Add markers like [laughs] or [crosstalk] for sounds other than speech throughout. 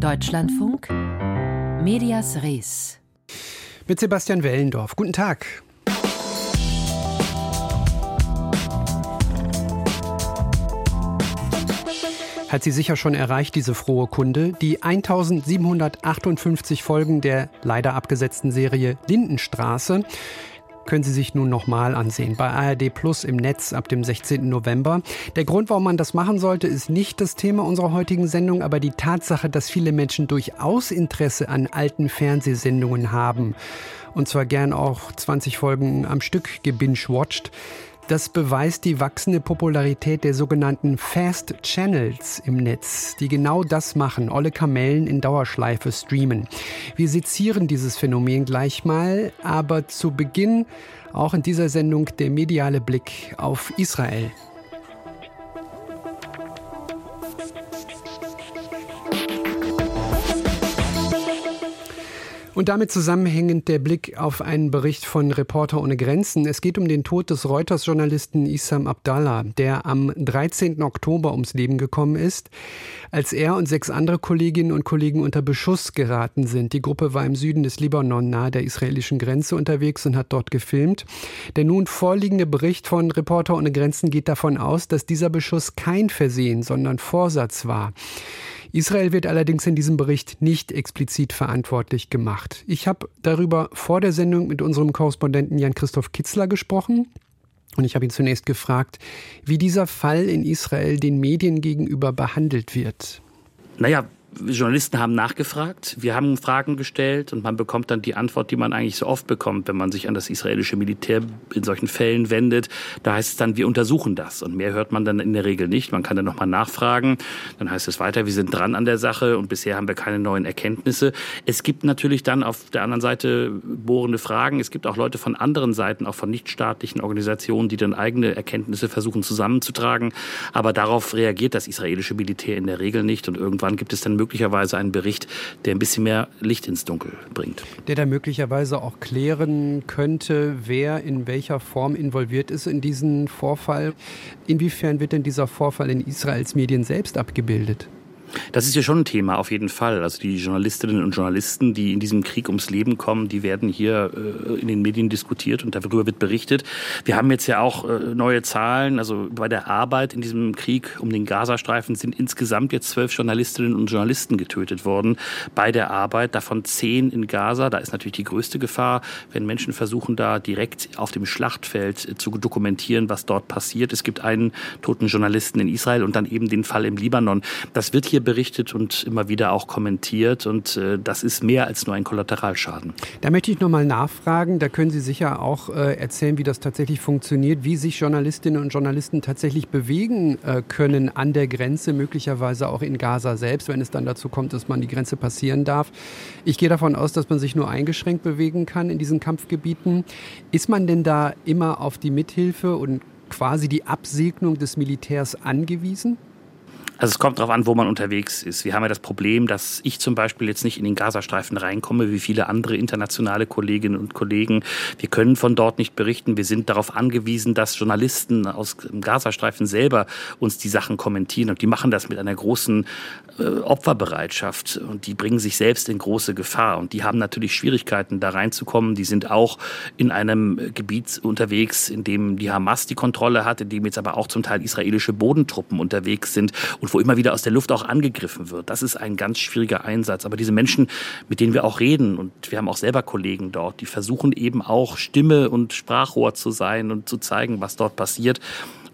Deutschlandfunk Medias Res mit Sebastian Wellendorf. Guten Tag. Hat sie sicher schon erreicht, diese frohe Kunde. Die 1758 Folgen der leider abgesetzten Serie Lindenstraße können Sie sich nun nochmal ansehen bei ARD Plus im Netz ab dem 16. November. Der Grund, warum man das machen sollte, ist nicht das Thema unserer heutigen Sendung, aber die Tatsache, dass viele Menschen durchaus Interesse an alten Fernsehsendungen haben und zwar gern auch 20 Folgen am Stück gebingewatcht. Das beweist die wachsende Popularität der sogenannten Fast Channels im Netz, die genau das machen, olle Kamellen in Dauerschleife streamen. Wir sezieren dieses Phänomen gleich mal, aber zu Beginn auch in dieser Sendung der mediale Blick auf Israel. Und damit zusammenhängend der Blick auf einen Bericht von Reporter ohne Grenzen. Es geht um den Tod des Reuters-Journalisten Issam Abdallah, der am 13. Oktober ums Leben gekommen ist, als er und sechs andere Kolleginnen und Kollegen unter Beschuss geraten sind. Die Gruppe war im Süden des Libanon nahe der israelischen Grenze unterwegs und hat dort gefilmt. Der nun vorliegende Bericht von Reporter ohne Grenzen geht davon aus, dass dieser Beschuss kein Versehen, sondern Vorsatz war. Israel wird allerdings in diesem Bericht nicht explizit verantwortlich gemacht. Ich habe darüber vor der Sendung mit unserem Korrespondenten Jan-Christoph Kitzler gesprochen. Und ich habe ihn zunächst gefragt, wie dieser Fall in Israel den Medien gegenüber behandelt wird. Naja, Journalisten haben nachgefragt, wir haben Fragen gestellt und man bekommt dann die Antwort, die man eigentlich so oft bekommt, wenn man sich an das israelische Militär in solchen Fällen wendet. Da heißt es dann, wir untersuchen das und mehr hört man dann in der Regel nicht. Man kann dann nochmal nachfragen, dann heißt es weiter, wir sind dran an der Sache und bisher haben wir keine neuen Erkenntnisse. Es gibt natürlich dann auf der anderen Seite bohrende Fragen. Es gibt auch Leute von anderen Seiten, auch von nichtstaatlichen Organisationen, die dann eigene Erkenntnisse versuchen zusammenzutragen. Aber darauf reagiert das israelische Militär in der Regel nicht und irgendwann gibt es dann möglicherweise einen Bericht, der ein bisschen mehr Licht ins Dunkel bringt. Der da möglicherweise auch klären könnte, wer in welcher Form involviert ist in diesen Vorfall. Inwiefern wird denn dieser Vorfall in Israels Medien selbst abgebildet? Das ist ja schon ein Thema, auf jeden Fall. Also die Journalistinnen und Journalisten, die in diesem Krieg ums Leben kommen, die werden hier äh, in den Medien diskutiert und darüber wird berichtet. Wir haben jetzt ja auch äh, neue Zahlen. Also bei der Arbeit in diesem Krieg um den Gazastreifen sind insgesamt jetzt zwölf Journalistinnen und Journalisten getötet worden. Bei der Arbeit, davon zehn in Gaza. Da ist natürlich die größte Gefahr, wenn Menschen versuchen, da direkt auf dem Schlachtfeld äh, zu dokumentieren, was dort passiert. Es gibt einen toten Journalisten in Israel und dann eben den Fall im Libanon. Das wird hier hier berichtet und immer wieder auch kommentiert. Und äh, das ist mehr als nur ein Kollateralschaden. Da möchte ich nochmal nachfragen. Da können Sie sicher auch äh, erzählen, wie das tatsächlich funktioniert, wie sich Journalistinnen und Journalisten tatsächlich bewegen äh, können an der Grenze, möglicherweise auch in Gaza selbst, wenn es dann dazu kommt, dass man die Grenze passieren darf. Ich gehe davon aus, dass man sich nur eingeschränkt bewegen kann in diesen Kampfgebieten. Ist man denn da immer auf die Mithilfe und quasi die Absegnung des Militärs angewiesen? Also es kommt darauf an, wo man unterwegs ist. Wir haben ja das Problem, dass ich zum Beispiel jetzt nicht in den Gazastreifen reinkomme, wie viele andere internationale Kolleginnen und Kollegen. Wir können von dort nicht berichten. Wir sind darauf angewiesen, dass Journalisten aus dem Gazastreifen selber uns die Sachen kommentieren. Und die machen das mit einer großen äh, Opferbereitschaft. Und die bringen sich selbst in große Gefahr. Und die haben natürlich Schwierigkeiten, da reinzukommen. Die sind auch in einem Gebiet unterwegs, in dem die Hamas die Kontrolle hat, in dem jetzt aber auch zum Teil israelische Bodentruppen unterwegs sind. Und wo immer wieder aus der Luft auch angegriffen wird. Das ist ein ganz schwieriger Einsatz. Aber diese Menschen, mit denen wir auch reden, und wir haben auch selber Kollegen dort, die versuchen eben auch Stimme und Sprachrohr zu sein und zu zeigen, was dort passiert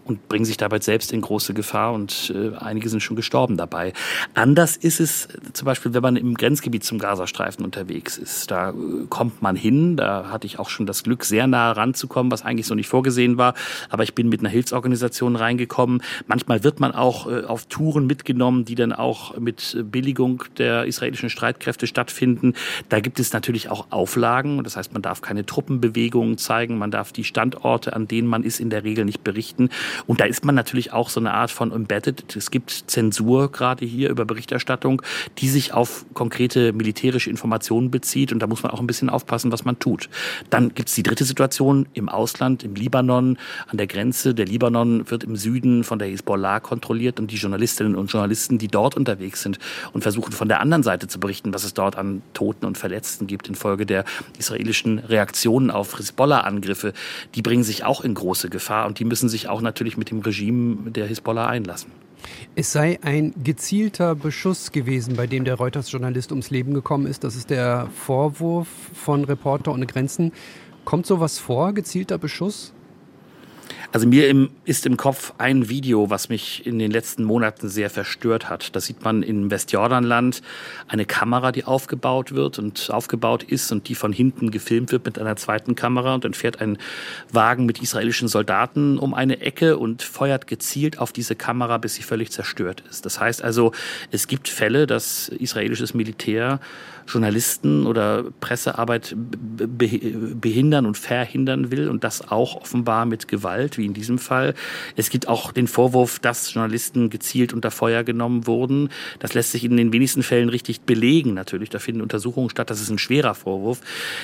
und bringen sich dabei selbst in große Gefahr und äh, einige sind schon gestorben dabei. Anders ist es zum Beispiel, wenn man im Grenzgebiet zum Gazastreifen unterwegs ist. Da äh, kommt man hin, da hatte ich auch schon das Glück, sehr nah ranzukommen, was eigentlich so nicht vorgesehen war. Aber ich bin mit einer Hilfsorganisation reingekommen. Manchmal wird man auch äh, auf Touren mitgenommen, die dann auch mit Billigung der israelischen Streitkräfte stattfinden. Da gibt es natürlich auch Auflagen. Das heißt, man darf keine Truppenbewegungen zeigen, man darf die Standorte, an denen man ist, in der Regel nicht berichten. Und da ist man natürlich auch so eine Art von embedded. Es gibt Zensur gerade hier über Berichterstattung, die sich auf konkrete militärische Informationen bezieht. Und da muss man auch ein bisschen aufpassen, was man tut. Dann gibt es die dritte Situation im Ausland, im Libanon, an der Grenze. Der Libanon wird im Süden von der Hezbollah kontrolliert und die Journalistinnen und Journalisten, die dort unterwegs sind und versuchen von der anderen Seite zu berichten, was es dort an Toten und Verletzten gibt infolge der israelischen Reaktionen auf Hezbollah-Angriffe, die bringen sich auch in große Gefahr und die müssen sich auch natürlich mit dem Regime der Hezbollah einlassen. Es sei ein gezielter Beschuss gewesen, bei dem der Reuters-Journalist ums Leben gekommen ist. Das ist der Vorwurf von Reporter ohne Grenzen. Kommt sowas vor, gezielter Beschuss? Also mir im, ist im Kopf ein Video, was mich in den letzten Monaten sehr verstört hat. Da sieht man im Westjordanland eine Kamera, die aufgebaut wird und aufgebaut ist und die von hinten gefilmt wird mit einer zweiten Kamera und dann fährt ein Wagen mit israelischen Soldaten um eine Ecke und feuert gezielt auf diese Kamera, bis sie völlig zerstört ist. Das heißt also, es gibt Fälle, dass israelisches Militär Journalisten oder Pressearbeit behindern und verhindern will und das auch offenbar mit Gewalt, wie in diesem Fall. Es gibt auch den Vorwurf, dass Journalisten gezielt unter Feuer genommen wurden. Das lässt sich in den wenigsten Fällen richtig belegen natürlich. Da finden Untersuchungen statt. Das ist ein schwerer Vorwurf.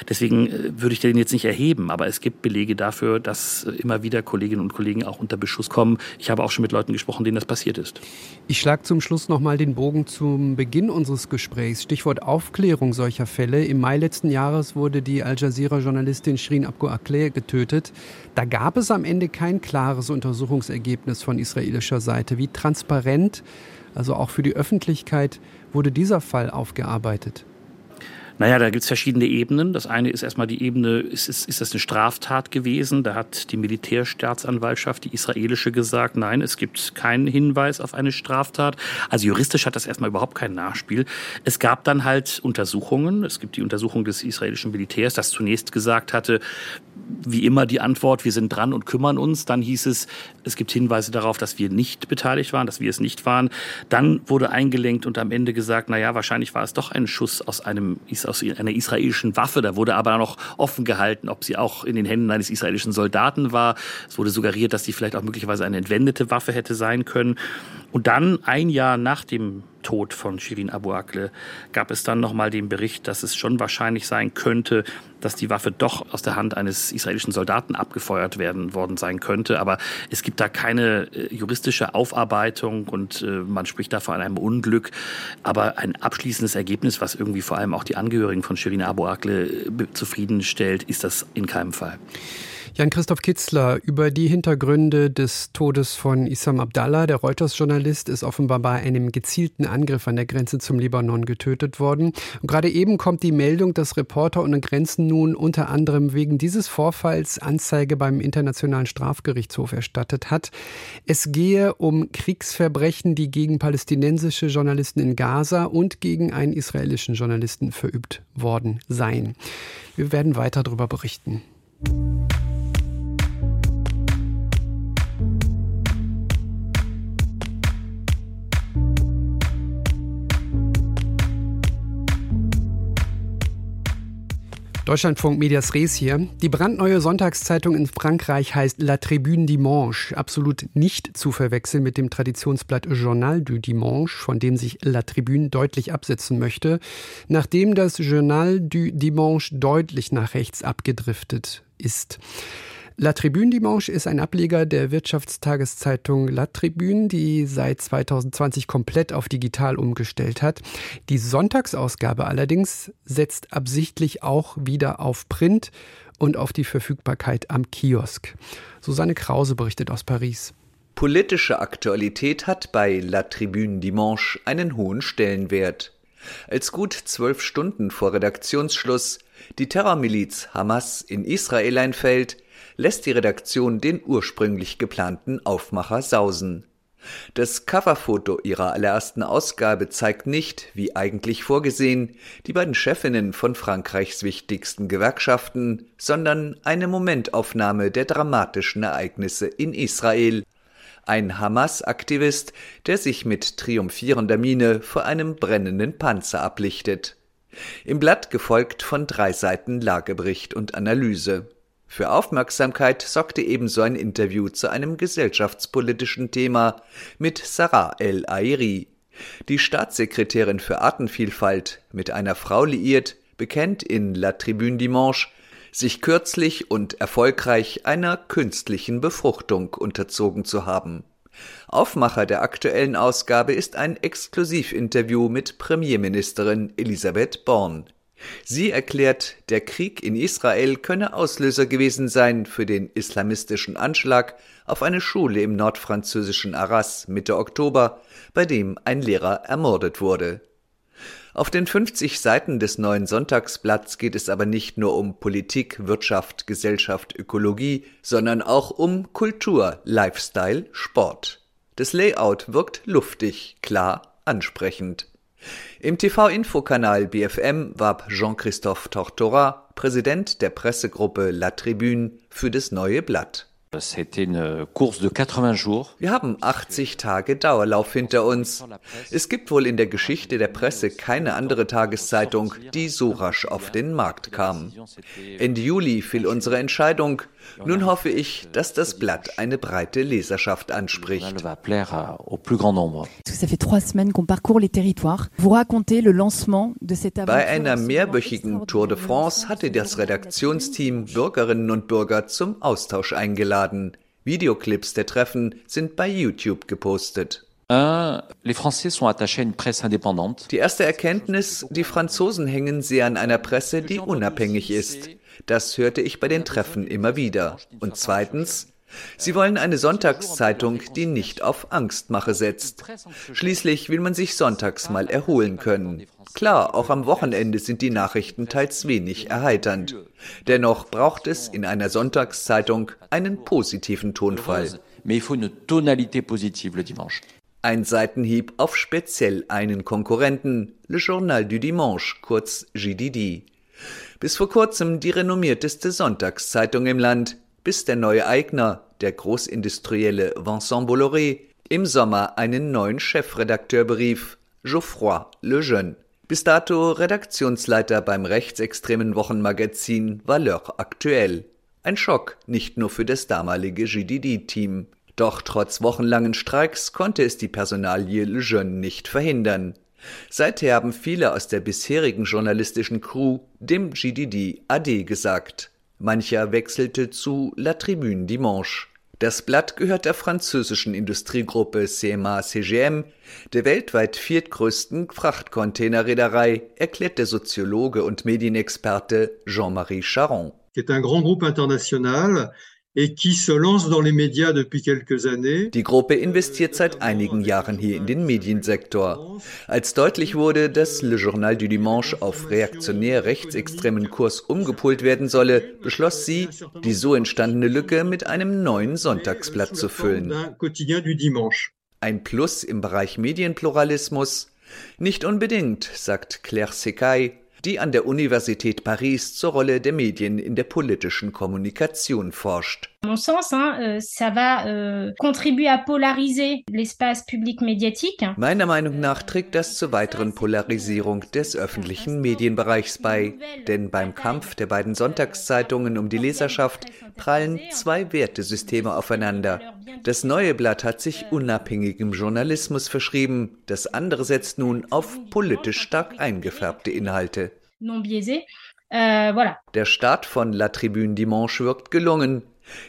Deswegen äh, würde ich den jetzt nicht erheben. Aber es gibt Belege dafür, dass immer wieder Kolleginnen und Kollegen auch unter Beschuss kommen. Ich habe auch schon mit Leuten gesprochen, denen das passiert ist. Ich schlage zum Schluss nochmal den Bogen zum Beginn unseres Gesprächs. Stichwort Aufklärung. Aufklärung solcher Fälle. Im Mai letzten Jahres wurde die Al Jazeera-Journalistin Shirin Abu Akleh getötet. Da gab es am Ende kein klares Untersuchungsergebnis von israelischer Seite. Wie transparent, also auch für die Öffentlichkeit, wurde dieser Fall aufgearbeitet? Naja, da gibt es verschiedene Ebenen. Das eine ist erstmal die Ebene, ist, ist, ist das eine Straftat gewesen? Da hat die Militärstaatsanwaltschaft, die israelische, gesagt, nein, es gibt keinen Hinweis auf eine Straftat. Also juristisch hat das erstmal überhaupt kein Nachspiel. Es gab dann halt Untersuchungen. Es gibt die Untersuchung des israelischen Militärs, das zunächst gesagt hatte, wie immer die Antwort, wir sind dran und kümmern uns. Dann hieß es, es gibt Hinweise darauf, dass wir nicht beteiligt waren, dass wir es nicht waren. Dann wurde eingelenkt und am Ende gesagt, na ja, wahrscheinlich war es doch ein Schuss aus einem aus einer israelischen Waffe. Da wurde aber noch offen gehalten, ob sie auch in den Händen eines israelischen Soldaten war. Es wurde suggeriert, dass sie vielleicht auch möglicherweise eine entwendete Waffe hätte sein können. Und dann ein Jahr nach dem Tod von Shirin Abu Akleh gab es dann nochmal den Bericht, dass es schon wahrscheinlich sein könnte, dass die Waffe doch aus der Hand eines israelischen Soldaten abgefeuert werden worden sein könnte. Aber es gibt da keine äh, juristische Aufarbeitung und äh, man spricht da von einem Unglück. Aber ein abschließendes Ergebnis, was irgendwie vor allem auch die Angehörigen von Shirin Abu Akleh äh, zufriedenstellt, ist das in keinem Fall. Jan-Christoph Kitzler über die Hintergründe des Todes von Issam Abdallah. Der Reuters-Journalist ist offenbar bei einem gezielten Angriff an der Grenze zum Libanon getötet worden. Und gerade eben kommt die Meldung, dass Reporter ohne Grenzen nun unter anderem wegen dieses Vorfalls Anzeige beim Internationalen Strafgerichtshof erstattet hat. Es gehe um Kriegsverbrechen, die gegen palästinensische Journalisten in Gaza und gegen einen israelischen Journalisten verübt worden seien. Wir werden weiter darüber berichten. Deutschlandfunk Medias Res hier. Die brandneue Sonntagszeitung in Frankreich heißt La Tribune Dimanche. Absolut nicht zu verwechseln mit dem Traditionsblatt Journal du Dimanche, von dem sich La Tribune deutlich absetzen möchte, nachdem das Journal du Dimanche deutlich nach rechts abgedriftet ist. La Tribune Dimanche ist ein Ableger der Wirtschaftstageszeitung La Tribune, die seit 2020 komplett auf digital umgestellt hat. Die Sonntagsausgabe allerdings setzt absichtlich auch wieder auf Print und auf die Verfügbarkeit am Kiosk. Susanne Krause berichtet aus Paris. Politische Aktualität hat bei La Tribune Dimanche einen hohen Stellenwert. Als gut zwölf Stunden vor Redaktionsschluss die Terrormiliz Hamas in Israel einfällt, lässt die Redaktion den ursprünglich geplanten Aufmacher sausen. Das Coverfoto ihrer allerersten Ausgabe zeigt nicht, wie eigentlich vorgesehen, die beiden Chefinnen von Frankreichs wichtigsten Gewerkschaften, sondern eine Momentaufnahme der dramatischen Ereignisse in Israel. Ein Hamas-Aktivist, der sich mit triumphierender Miene vor einem brennenden Panzer ablichtet. Im Blatt gefolgt von drei Seiten Lagebericht und Analyse. Für Aufmerksamkeit sorgte ebenso ein Interview zu einem gesellschaftspolitischen Thema mit Sarah El Airi. Die Staatssekretärin für Artenvielfalt, mit einer Frau liiert, bekennt in La Tribune Dimanche, sich kürzlich und erfolgreich einer künstlichen Befruchtung unterzogen zu haben. Aufmacher der aktuellen Ausgabe ist ein Exklusivinterview mit Premierministerin Elisabeth Born. Sie erklärt, der Krieg in Israel könne Auslöser gewesen sein für den islamistischen Anschlag auf eine Schule im nordfranzösischen Arras Mitte Oktober, bei dem ein Lehrer ermordet wurde. Auf den 50 Seiten des neuen Sonntagsblatts geht es aber nicht nur um Politik, Wirtschaft, Gesellschaft, Ökologie, sondern auch um Kultur, Lifestyle, Sport. Das Layout wirkt luftig, klar, ansprechend. Im TV-Infokanal BFM warb Jean-Christophe Tortora, Präsident der Pressegruppe La Tribune, für das neue Blatt. Wir haben 80 Tage Dauerlauf hinter uns. Es gibt wohl in der Geschichte der Presse keine andere Tageszeitung, die so rasch auf den Markt kam. Ende Juli fiel unsere Entscheidung. Nun hoffe ich, dass das Blatt eine breite Leserschaft anspricht. Bei einer mehrwöchigen Tour de France hatte das Redaktionsteam Bürgerinnen und Bürger zum Austausch eingeladen. Videoclips der Treffen sind bei YouTube gepostet. Die erste Erkenntnis, die Franzosen hängen sehr an einer Presse, die unabhängig ist. Das hörte ich bei den Treffen immer wieder. Und zweitens, Sie wollen eine Sonntagszeitung, die nicht auf Angstmache setzt. Schließlich will man sich sonntags mal erholen können. Klar, auch am Wochenende sind die Nachrichten teils wenig erheiternd. Dennoch braucht es in einer Sonntagszeitung einen positiven Tonfall. Ein Seitenhieb auf speziell einen Konkurrenten, Le Journal du Dimanche, kurz GDD. Bis vor kurzem die renommierteste Sonntagszeitung im Land, bis der neue Eigner, der Großindustrielle Vincent Bolloré, im Sommer einen neuen Chefredakteur berief, Geoffroy Lejeune. Bis dato Redaktionsleiter beim rechtsextremen Wochenmagazin Valeur Aktuell. Ein Schock nicht nur für das damalige GDD-Team. Doch trotz wochenlangen Streiks konnte es die Personalie Lejeune nicht verhindern. Seither haben viele aus der bisherigen journalistischen Crew dem GDD AD gesagt. Mancher wechselte zu La Tribune Dimanche. Das Blatt gehört der französischen Industriegruppe CMA CGM, der weltweit viertgrößten Frachtcontainerreederei, erklärt der Soziologe und Medienexperte Jean-Marie Charon. C'est un grand groupe international die Gruppe investiert seit einigen Jahren hier in den Mediensektor. Als deutlich wurde, dass Le Journal du Dimanche auf reaktionär rechtsextremen Kurs umgepolt werden solle, beschloss sie, die so entstandene Lücke mit einem neuen Sonntagsblatt zu füllen. Ein Plus im Bereich Medienpluralismus? Nicht unbedingt, sagt Claire Sekai, die an der Universität Paris zur Rolle der Medien in der politischen Kommunikation forscht. Mon sens, hein, euh, ça va euh, contribuer à polariser l'espace public médiatique. Meiner Meinung nach trägt das zur weiteren Polarisierung des öffentlichen Medienbereichs bei, denn beim Kampf der beiden Sonntagszeitungen um die Leserschaft prallen zwei Wertesysteme aufeinander. Das neue Blatt hat sich unabhängigem Journalismus verschrieben, das andere setzt nun auf politisch stark eingefärbte Inhalte. Euh, der Start von La Tribune Dimanche wirkt gelungen.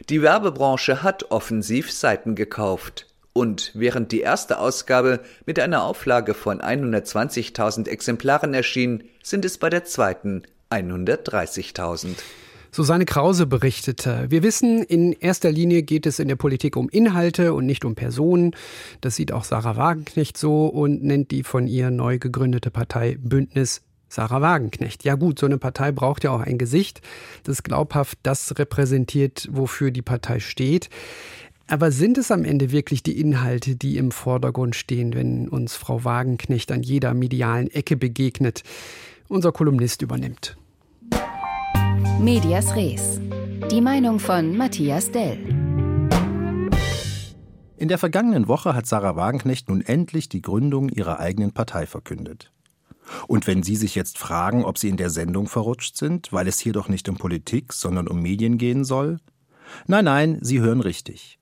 Die Werbebranche hat offensiv Seiten gekauft. Und während die erste Ausgabe mit einer Auflage von 120.000 Exemplaren erschien, sind es bei der zweiten 130.000. Susanne Krause berichtete, wir wissen, in erster Linie geht es in der Politik um Inhalte und nicht um Personen. Das sieht auch Sarah Wagenknecht so und nennt die von ihr neu gegründete Partei Bündnis Sarah Wagenknecht. Ja gut, so eine Partei braucht ja auch ein Gesicht, das glaubhaft das repräsentiert, wofür die Partei steht. Aber sind es am Ende wirklich die Inhalte, die im Vordergrund stehen, wenn uns Frau Wagenknecht an jeder medialen Ecke begegnet? Unser Kolumnist übernimmt. Medias Res. Die Meinung von Matthias Dell. In der vergangenen Woche hat Sarah Wagenknecht nun endlich die Gründung ihrer eigenen Partei verkündet. Und wenn Sie sich jetzt fragen, ob Sie in der Sendung verrutscht sind, weil es hier doch nicht um Politik, sondern um Medien gehen soll? Nein, nein, Sie hören richtig.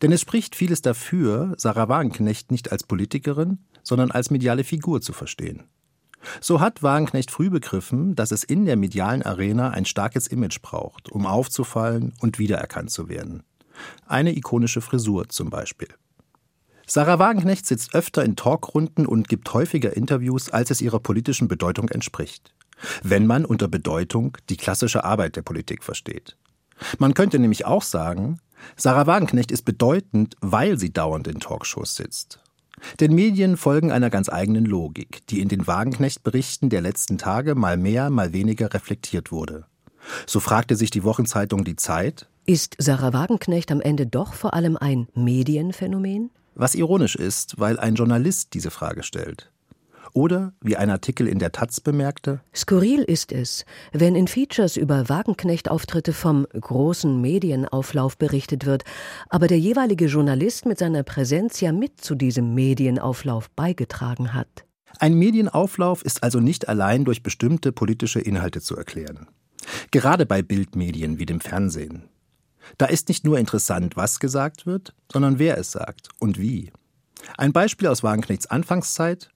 Denn es spricht vieles dafür, Sarah Wagenknecht nicht als Politikerin, sondern als mediale Figur zu verstehen. So hat Wagenknecht früh begriffen, dass es in der medialen Arena ein starkes Image braucht, um aufzufallen und wiedererkannt zu werden. Eine ikonische Frisur zum Beispiel. Sarah Wagenknecht sitzt öfter in Talkrunden und gibt häufiger Interviews, als es ihrer politischen Bedeutung entspricht. Wenn man unter Bedeutung die klassische Arbeit der Politik versteht. Man könnte nämlich auch sagen, Sarah Wagenknecht ist bedeutend, weil sie dauernd in Talkshows sitzt. Denn Medien folgen einer ganz eigenen Logik, die in den Wagenknecht-Berichten der letzten Tage mal mehr, mal weniger reflektiert wurde. So fragte sich die Wochenzeitung Die Zeit, ist Sarah Wagenknecht am Ende doch vor allem ein Medienphänomen? Was ironisch ist, weil ein Journalist diese Frage stellt. Oder, wie ein Artikel in der Taz bemerkte, Skurril ist es, wenn in Features über Wagenknecht-Auftritte vom großen Medienauflauf berichtet wird, aber der jeweilige Journalist mit seiner Präsenz ja mit zu diesem Medienauflauf beigetragen hat. Ein Medienauflauf ist also nicht allein durch bestimmte politische Inhalte zu erklären. Gerade bei Bildmedien wie dem Fernsehen. Da ist nicht nur interessant, was gesagt wird, sondern wer es sagt und wie. Ein Beispiel aus Wagenknechts Anfangszeit.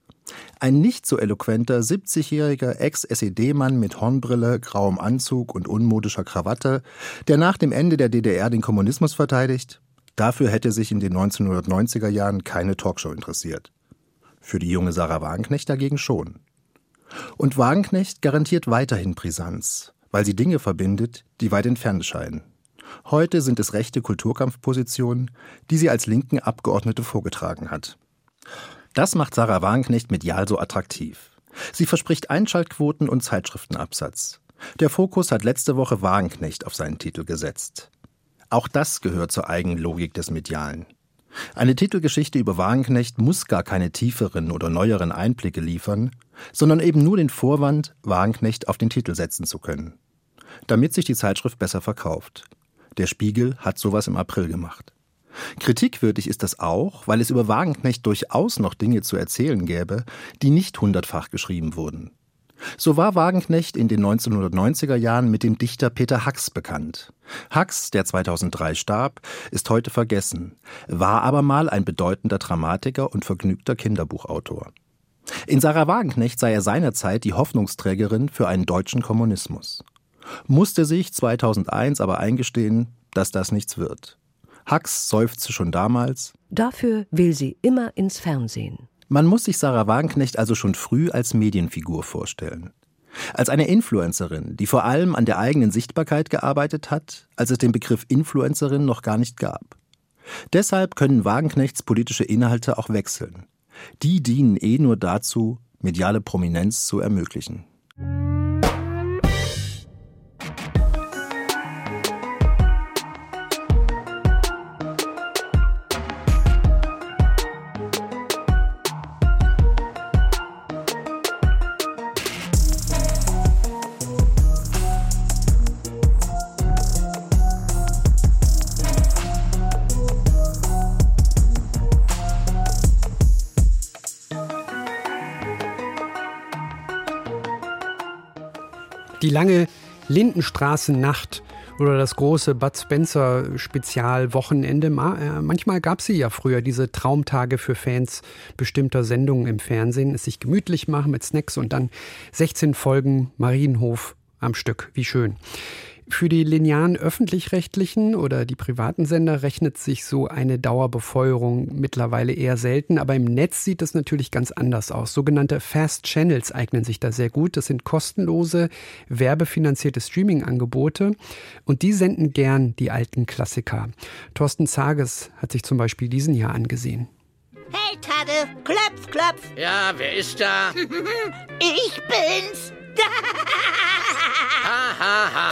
Ein nicht so eloquenter 70-jähriger Ex-SED-Mann mit Hornbrille, grauem Anzug und unmodischer Krawatte, der nach dem Ende der DDR den Kommunismus verteidigt, dafür hätte sich in den 1990er Jahren keine Talkshow interessiert. Für die junge Sarah Wagenknecht dagegen schon. Und Wagenknecht garantiert weiterhin Brisanz, weil sie Dinge verbindet, die weit entfernt scheinen. Heute sind es rechte Kulturkampfpositionen, die sie als linken Abgeordnete vorgetragen hat. Das macht Sarah Wagenknecht medial so attraktiv. Sie verspricht Einschaltquoten und Zeitschriftenabsatz. Der Fokus hat letzte Woche Wagenknecht auf seinen Titel gesetzt. Auch das gehört zur Eigenlogik des Medialen. Eine Titelgeschichte über Wagenknecht muss gar keine tieferen oder neueren Einblicke liefern, sondern eben nur den Vorwand, Wagenknecht auf den Titel setzen zu können. Damit sich die Zeitschrift besser verkauft. Der Spiegel hat sowas im April gemacht. Kritikwürdig ist das auch, weil es über Wagenknecht durchaus noch Dinge zu erzählen gäbe, die nicht hundertfach geschrieben wurden. So war Wagenknecht in den 1990er Jahren mit dem Dichter Peter Hacks bekannt. Hacks, der 2003 starb, ist heute vergessen, war aber mal ein bedeutender Dramatiker und vergnügter Kinderbuchautor. In Sarah Wagenknecht sei er seinerzeit die Hoffnungsträgerin für einen deutschen Kommunismus musste sich 2001 aber eingestehen, dass das nichts wird. Hacks seufzte schon damals. Dafür will sie immer ins Fernsehen. Man muss sich Sarah Wagenknecht also schon früh als Medienfigur vorstellen. Als eine Influencerin, die vor allem an der eigenen Sichtbarkeit gearbeitet hat, als es den Begriff Influencerin noch gar nicht gab. Deshalb können Wagenknechts politische Inhalte auch wechseln. Die dienen eh nur dazu, mediale Prominenz zu ermöglichen. Die lange Lindenstraßennacht oder das große Bud Spencer Spezialwochenende. Äh, manchmal gab es sie ja früher, diese Traumtage für Fans bestimmter Sendungen im Fernsehen. Es sich gemütlich machen mit Snacks und dann 16 Folgen Marienhof am Stück. Wie schön. Für die linearen öffentlich-rechtlichen oder die privaten Sender rechnet sich so eine Dauerbefeuerung mittlerweile eher selten, aber im Netz sieht es natürlich ganz anders aus. Sogenannte Fast Channels eignen sich da sehr gut. Das sind kostenlose, werbefinanzierte Streaming-Angebote und die senden gern die alten Klassiker. Thorsten Zages hat sich zum Beispiel diesen Jahr angesehen. Hey Tade, klopf, klopf. Ja, wer ist da? [laughs] ich bin's. [laughs] ha.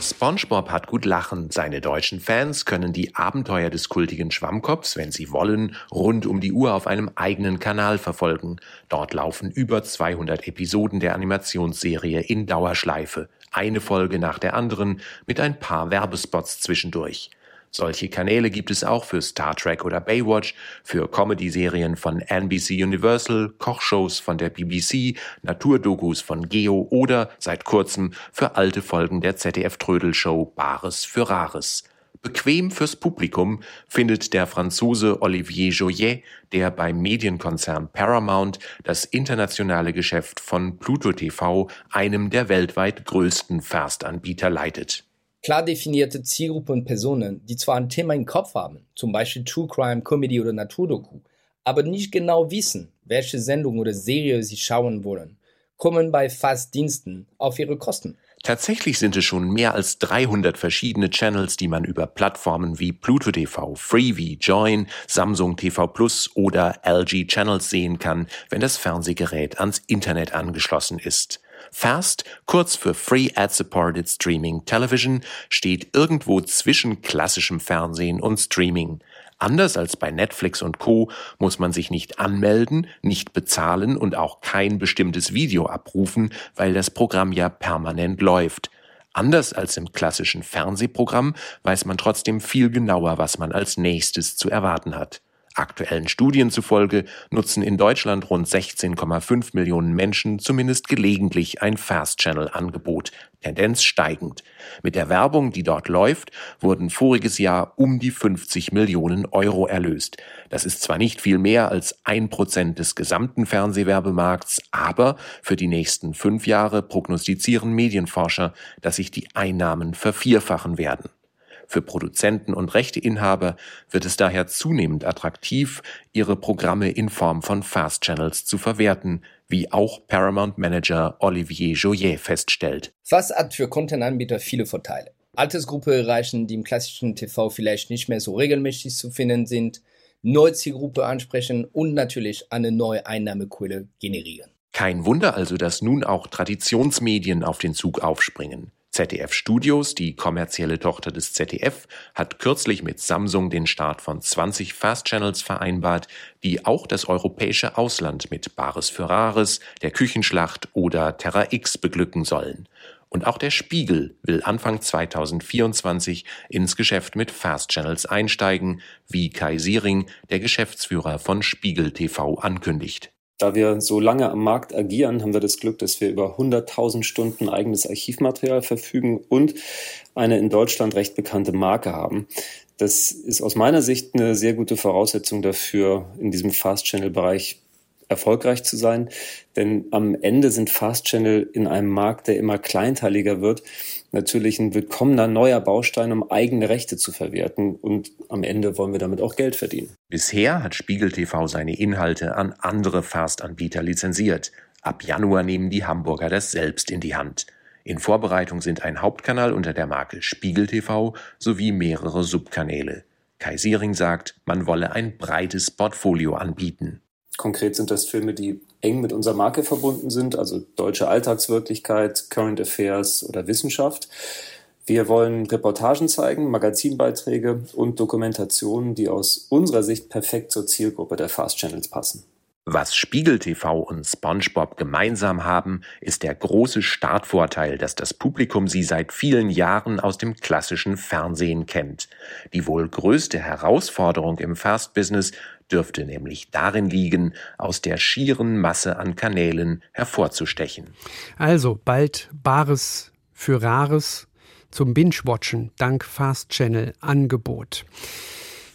SpongeBob hat gut lachen. Seine deutschen Fans können die Abenteuer des kultigen Schwammkopfs, wenn sie wollen, rund um die Uhr auf einem eigenen Kanal verfolgen. Dort laufen über 200 Episoden der Animationsserie in Dauerschleife. Eine Folge nach der anderen mit ein paar Werbespots zwischendurch. Solche Kanäle gibt es auch für Star Trek oder Baywatch, für Comedy-Serien von NBC Universal, Kochshows von der BBC, Naturdokus von Geo oder seit kurzem für alte Folgen der ZDF-Trödelshow Bares für Rares. Bequem fürs Publikum findet der Franzose Olivier Joyet, der beim Medienkonzern Paramount das internationale Geschäft von Pluto TV, einem der weltweit größten Fast-Anbieter, leitet klar definierte Zielgruppe und Personen, die zwar ein Thema im Kopf haben, zum Beispiel True Crime, Comedy oder Naturdoku, aber nicht genau wissen, welche Sendung oder Serie sie schauen wollen, kommen bei Fastdiensten auf ihre Kosten. Tatsächlich sind es schon mehr als 300 verschiedene Channels, die man über Plattformen wie Pluto TV, Freevee, Join, Samsung TV Plus oder LG Channels sehen kann, wenn das Fernsehgerät ans Internet angeschlossen ist. FAST, kurz für Free Ad-Supported Streaming Television, steht irgendwo zwischen klassischem Fernsehen und Streaming. Anders als bei Netflix und Co. muss man sich nicht anmelden, nicht bezahlen und auch kein bestimmtes Video abrufen, weil das Programm ja permanent läuft. Anders als im klassischen Fernsehprogramm weiß man trotzdem viel genauer, was man als nächstes zu erwarten hat. Aktuellen Studien zufolge nutzen in Deutschland rund 16,5 Millionen Menschen zumindest gelegentlich ein Fast-Channel-Angebot, Tendenz steigend. Mit der Werbung, die dort läuft, wurden voriges Jahr um die 50 Millionen Euro erlöst. Das ist zwar nicht viel mehr als ein Prozent des gesamten Fernsehwerbemarkts, aber für die nächsten fünf Jahre prognostizieren Medienforscher, dass sich die Einnahmen vervierfachen werden. Für Produzenten und Rechteinhaber wird es daher zunehmend attraktiv, ihre Programme in Form von Fast Channels zu verwerten, wie auch Paramount Manager Olivier Joyet feststellt. Fast hat für Content-Anbieter viele Vorteile. Altersgruppe erreichen, die im klassischen TV vielleicht nicht mehr so regelmäßig zu finden sind, neue Zielgruppe ansprechen und natürlich eine neue Einnahmequelle generieren. Kein Wunder also, dass nun auch Traditionsmedien auf den Zug aufspringen. ZDF Studios, die kommerzielle Tochter des ZDF, hat kürzlich mit Samsung den Start von 20 Fast Channels vereinbart, die auch das europäische Ausland mit Bares für Rares, der Küchenschlacht oder Terra X beglücken sollen. Und auch der Spiegel will Anfang 2024 ins Geschäft mit Fast Channels einsteigen, wie Kai Siering, der Geschäftsführer von Spiegel TV, ankündigt. Da wir so lange am Markt agieren, haben wir das Glück, dass wir über 100.000 Stunden eigenes Archivmaterial verfügen und eine in Deutschland recht bekannte Marke haben. Das ist aus meiner Sicht eine sehr gute Voraussetzung dafür, in diesem Fast-Channel-Bereich erfolgreich zu sein. Denn am Ende sind Fast Channel in einem Markt, der immer kleinteiliger wird, natürlich ein willkommener neuer Baustein, um eigene Rechte zu verwerten. Und am Ende wollen wir damit auch Geld verdienen. Bisher hat Spiegel TV seine Inhalte an andere Fast-Anbieter lizenziert. Ab Januar nehmen die Hamburger das selbst in die Hand. In Vorbereitung sind ein Hauptkanal unter der Marke Spiegel TV sowie mehrere Subkanäle. Kai Siering sagt, man wolle ein breites Portfolio anbieten. Konkret sind das Filme, die eng mit unserer Marke verbunden sind, also deutsche Alltagswirklichkeit, Current Affairs oder Wissenschaft. Wir wollen Reportagen zeigen, Magazinbeiträge und Dokumentationen, die aus unserer Sicht perfekt zur Zielgruppe der Fast Channels passen. Was Spiegel TV und SpongeBob gemeinsam haben, ist der große Startvorteil, dass das Publikum sie seit vielen Jahren aus dem klassischen Fernsehen kennt. Die wohl größte Herausforderung im Fast-Business dürfte nämlich darin liegen, aus der schieren Masse an Kanälen hervorzustechen. Also bald Bares für Rares zum Binge-Watchen dank Fast Channel Angebot.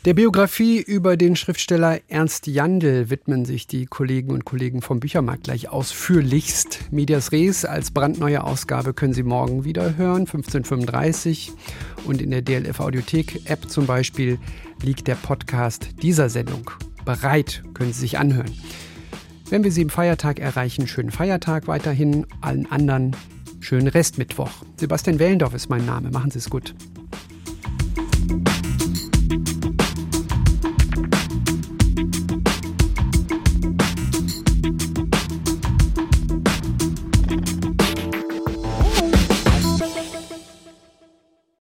Der Biografie über den Schriftsteller Ernst Jandl widmen sich die Kollegen und Kollegen vom Büchermarkt gleich ausführlichst. Medias Res als brandneue Ausgabe können Sie morgen wieder hören, 1535. Und in der DLF Audiothek App zum Beispiel liegt der Podcast dieser Sendung. Bereit können Sie sich anhören. Wenn wir Sie im Feiertag erreichen, schönen Feiertag weiterhin. Allen anderen schönen Restmittwoch. Sebastian Wellendorf ist mein Name. Machen Sie es gut.